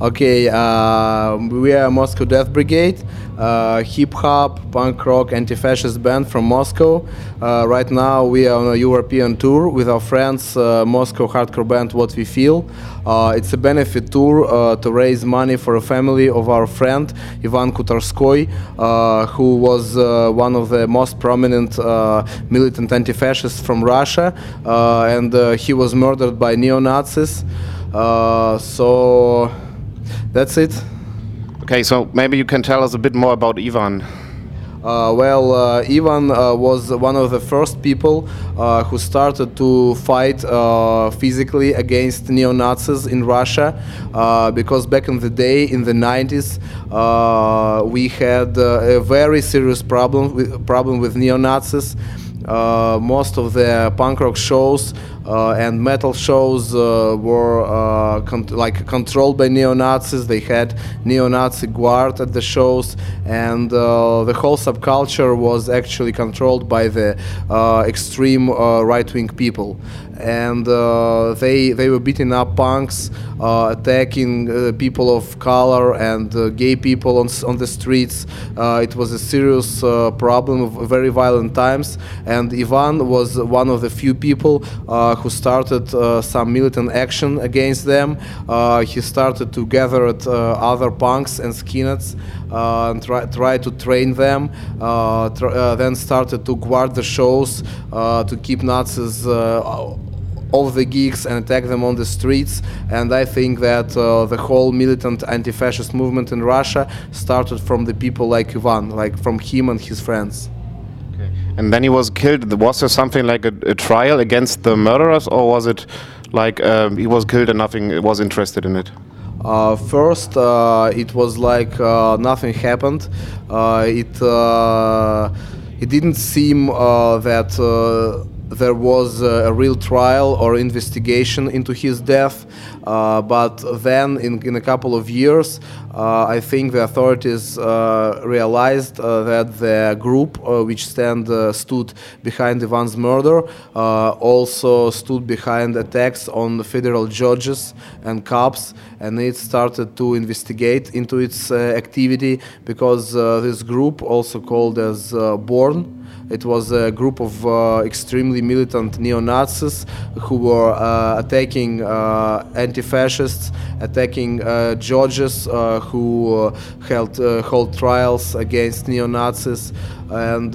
Okay, uh, we are Moscow Death Brigade, uh, hip hop, punk rock, anti fascist band from Moscow. Uh, right now, we are on a European tour with our friends, uh, Moscow hardcore band What We Feel. Uh, it's a benefit tour uh, to raise money for a family of our friend Ivan Khutorskoy, who was one of the most prominent militant anti fascists from Russia, and he was murdered by neo Nazis. So that's it. Okay, so maybe you can tell us a bit more about Ivan. Uh, well, uh, Ivan uh, was one of the first people uh, who started to fight uh, physically against neo Nazis in Russia uh, because back in the day, in the 90s, uh, we had uh, a very serious problem with, problem with neo Nazis. Uh, most of the punk rock shows and metal shows uh, were uh, con- like controlled by neo Nazis. They had neo-Nazi guard at the shows, and uh, the whole subculture was actually controlled by the uh, extreme uh, right-wing people. And uh, they they were beating up punks, uh, attacking uh, people of color and uh, gay people on on the streets. Uh, it was a serious uh, problem of very violent times, and Ivan was one of the few people uh, who started uh, some militant action against them. Uh, he started to gather at, uh, other punks and skinheads uh, and try, try to train them. Uh, tr- uh, then started to guard the shows uh, to keep Nazis. Uh, off the gigs and attack them on the streets. And I think that uh, the whole militant anti-fascist movement in Russia started from the people like Ivan, like from him and his friends. And then he was killed. Was there something like a, a trial against the murderers, or was it like um, he was killed and nothing was interested in it? Uh, first, uh, it was like uh, nothing happened. Uh, it uh, it didn't seem uh, that there was a real trial or investigation into his death. Uh, but then, in, in a couple of years, uh, I think the authorities uh, realized uh, that the group uh, which stand uh, stood behind Ivan's murder also stood behind attacks on the federal judges and cops, and it started to investigate into its activity because this group, also called as Born, it was a group of uh, extremely militant neo Nazis who were uh, attacking uh, anti fascists, attacking uh, judges uh, who uh, held, held trials against neo Nazis. And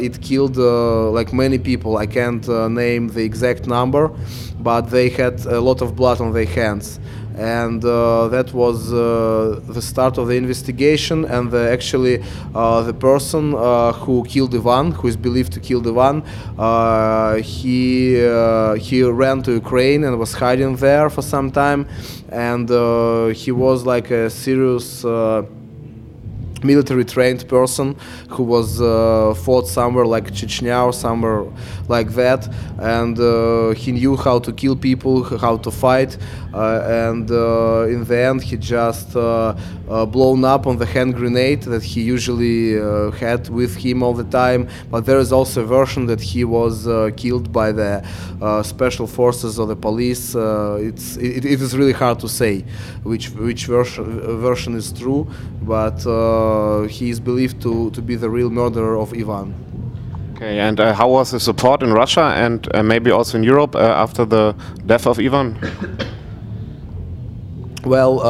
it killed like many people. I can't name the exact number, but they had a lot of blood on their hands and uh, that was uh, the start of the investigation and the, actually uh, the person uh, who killed Ivan who is believed to kill Ivan uh, he uh, he ran to Ukraine and was hiding there for some time. And he was like a serious military trained person who was uh, fought somewhere like Chechnya or somewhere like that and uh, he knew how to kill people how to fight uh, and uh, in the end he just uh, uh, blown up on the hand grenade that he usually had with him all the time. But there is also a version that he was killed by the special forces or the police. It's it, it is really hard to say which which version version is true but uh, he is believed to, to be the real murderer of Ivan. Okay, and uh, how was the support in Russia and uh, maybe also in Europe uh, after the death of Ivan? Well,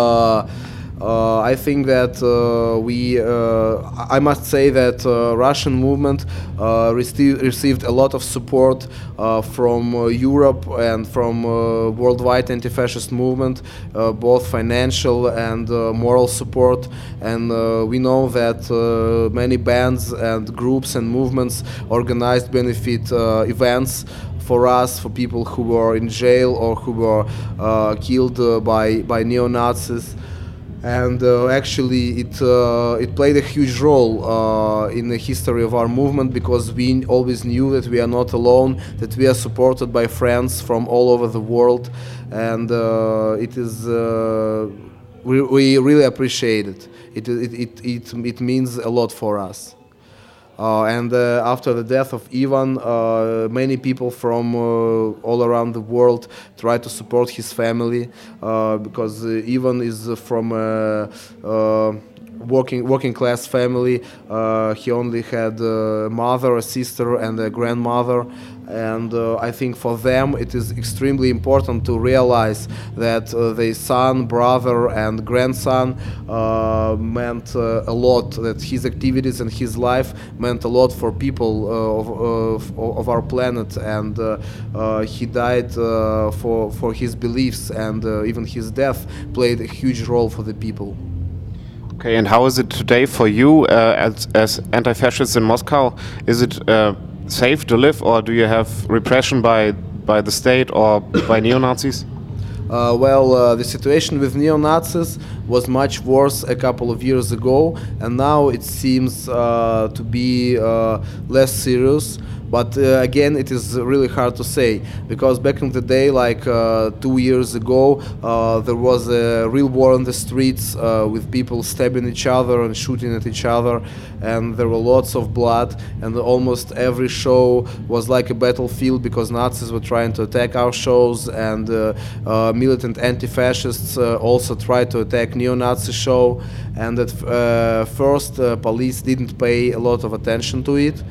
uh, I think that uh, we, uh, I must say that uh, Russian movement uh, received received a lot of support uh, from Europe and from worldwide anti-fascist movement, both financial and moral support. And we know that many bands and groups and movements organized benefit events for us, for people who were in jail or who were killed by by neo Nazis. And uh, actually, it uh, it played a huge role uh, in the history of our movement because we always knew that we are not alone, that we are supported by friends from all over the world, and uh, it is uh, we, we really appreciate it. It, it, it, it. it means a lot for us. Uh, and uh, after the death of Ivan, uh, many people from all around the world try to support his family because Ivan is from working working class family. Uh, he only had a mother, a sister, and a grandmother. And uh, I think for them it is extremely important to realize that uh, their son, brother, and grandson uh, meant uh, a lot. That his activities and his life meant a lot for people uh, of, of, of our planet, and he died for for his beliefs, and even his death played a huge role for the people. Okay, and how is it today for you uh, as, as anti-fascists in Moscow? Is it uh, safe to live, or do you have repression by by the state or by neo-Nazis? Uh, well, uh, the situation with neo Nazis was much worse a couple of years ago, and now it seems uh, to be uh, less serious. But uh, again, it is really hard to say because back in the day, like uh, two years ago, uh, there was a real war on the streets uh, with people stabbing each other and shooting at each other, and there were lots of blood. And almost every show was like a battlefield because Nazis were trying to attack our shows, and uh, uh, militant anti-fascists also tried to attack neo-Nazi show. And at first, police didn't pay a lot of attention to it.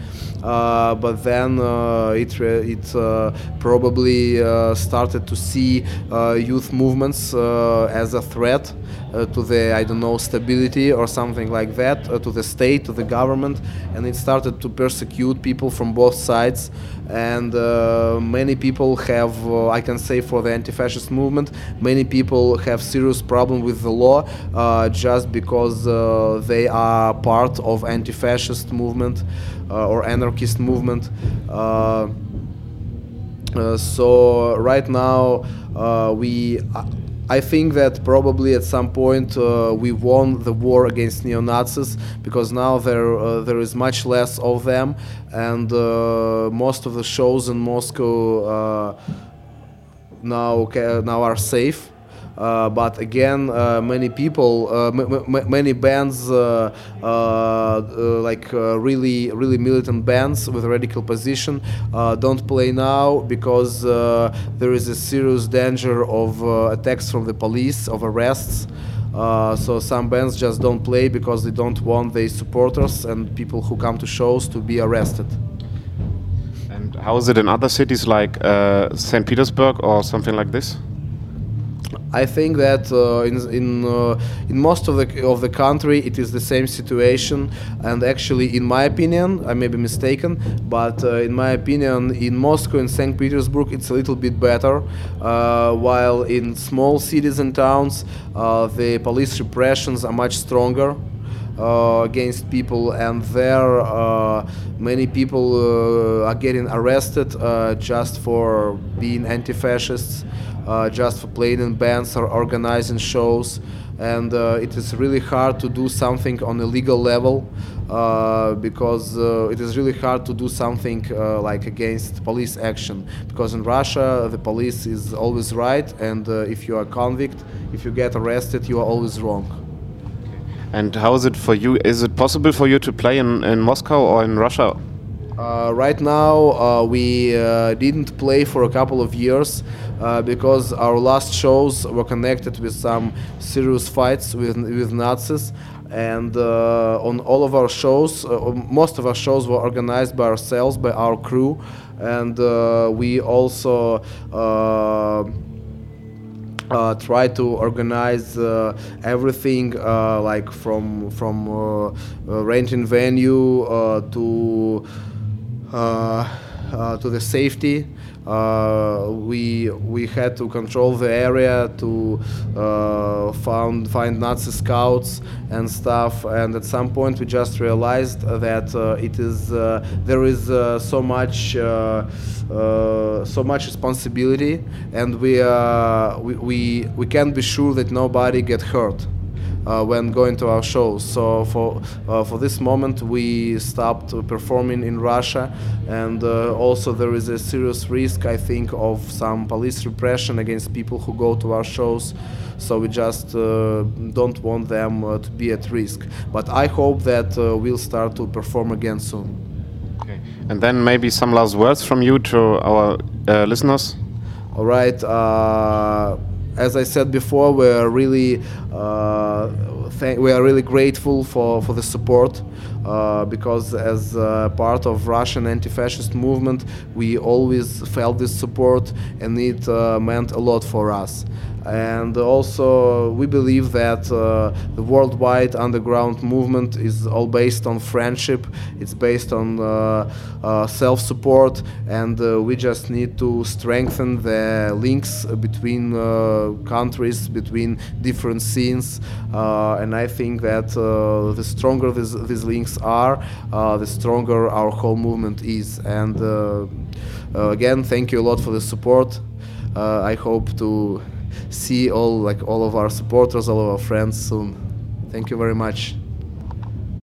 Uh, but then uh, it it uh, probably uh, started to see uh, youth movements as a threat to the I don't know stability or something like that to the state to the government. And it started to persecute people from both sides. And many people have I can say for the anti-fascist movement many people have serious problem with the law just because they are part of anti-fascist movement or anarchist movement uh, uh, so right now uh, we I think that probably at some point uh, we won the war against neo Nazis because now there uh, there is much less of them and uh, most of the shows in Moscow now now are safe. Uh, but again, uh, many people, uh, many bands, like really, really militant bands with radical position, don't play now because there is a serious danger of attacks from the police, of arrests. Uh, so some bands just don't play because they don't want their supporters and people who come to shows to be arrested. And how is it in other cities like uh, St. Petersburg or something like this? I think that uh, in in uh, in most of the of the country it is the same situation, and actually, in my opinion, I may be mistaken, but uh, in my opinion, in Moscow and Saint Petersburg it's a little bit better, uh, while in small cities and towns uh, the police repressions are much stronger. Uh, against people, and there uh, many people uh, are getting arrested just for being anti-fascists, just for playing in bands or organizing shows, and uh, it is really hard to do something on a legal level uh, because uh, it is really hard to do something like against police action because in Russia the police is always right, and if you are convict, if you get arrested, you are always wrong. And how is it for you? Is it possible for you to play in, in Moscow or in Russia? Uh, right now, uh, we uh, didn't play for a couple of years uh, because our last shows were connected with some serious fights with with Nazis. And uh, on all of our shows, uh, most of our shows were organized by ourselves, by our crew, and we also. Uh, try to organize uh, everything uh, like from from uh, uh, renting venue uh, to to the safety. Uh, we we had to control the area to uh, found find Nazi scouts and stuff. And at some point, we just realized that uh, it is uh, there is uh, so much uh, uh, so much responsibility, and we, uh, we we we can't be sure that nobody get hurt uh, when going to our shows. So for uh, for this moment, we stopped performing in Russia, and uh, also there is a serious risk, I think, of some police repression against people who go to our shows. So we just uh, don't want them uh, to be at risk. But I hope that uh, we'll start to perform again soon. Okay. And then maybe some last words from you to our uh, listeners. All right. Uh, as I said before, we are really uh, we are really grateful for, for the support uh, because as uh, part of Russian anti-fascist movement, we always felt this support and it uh, meant a lot for us. And also we believe that uh, the worldwide underground movement is all based on friendship. It's based on uh, self-support and we just need to strengthen the links between countries between different scenes. And i think that the stronger these, these links are uh, the stronger our whole movement is and uh, uh, again thank you a lot for the support i hope to see all like all of our supporters, all of our friends soon. Thank you very much.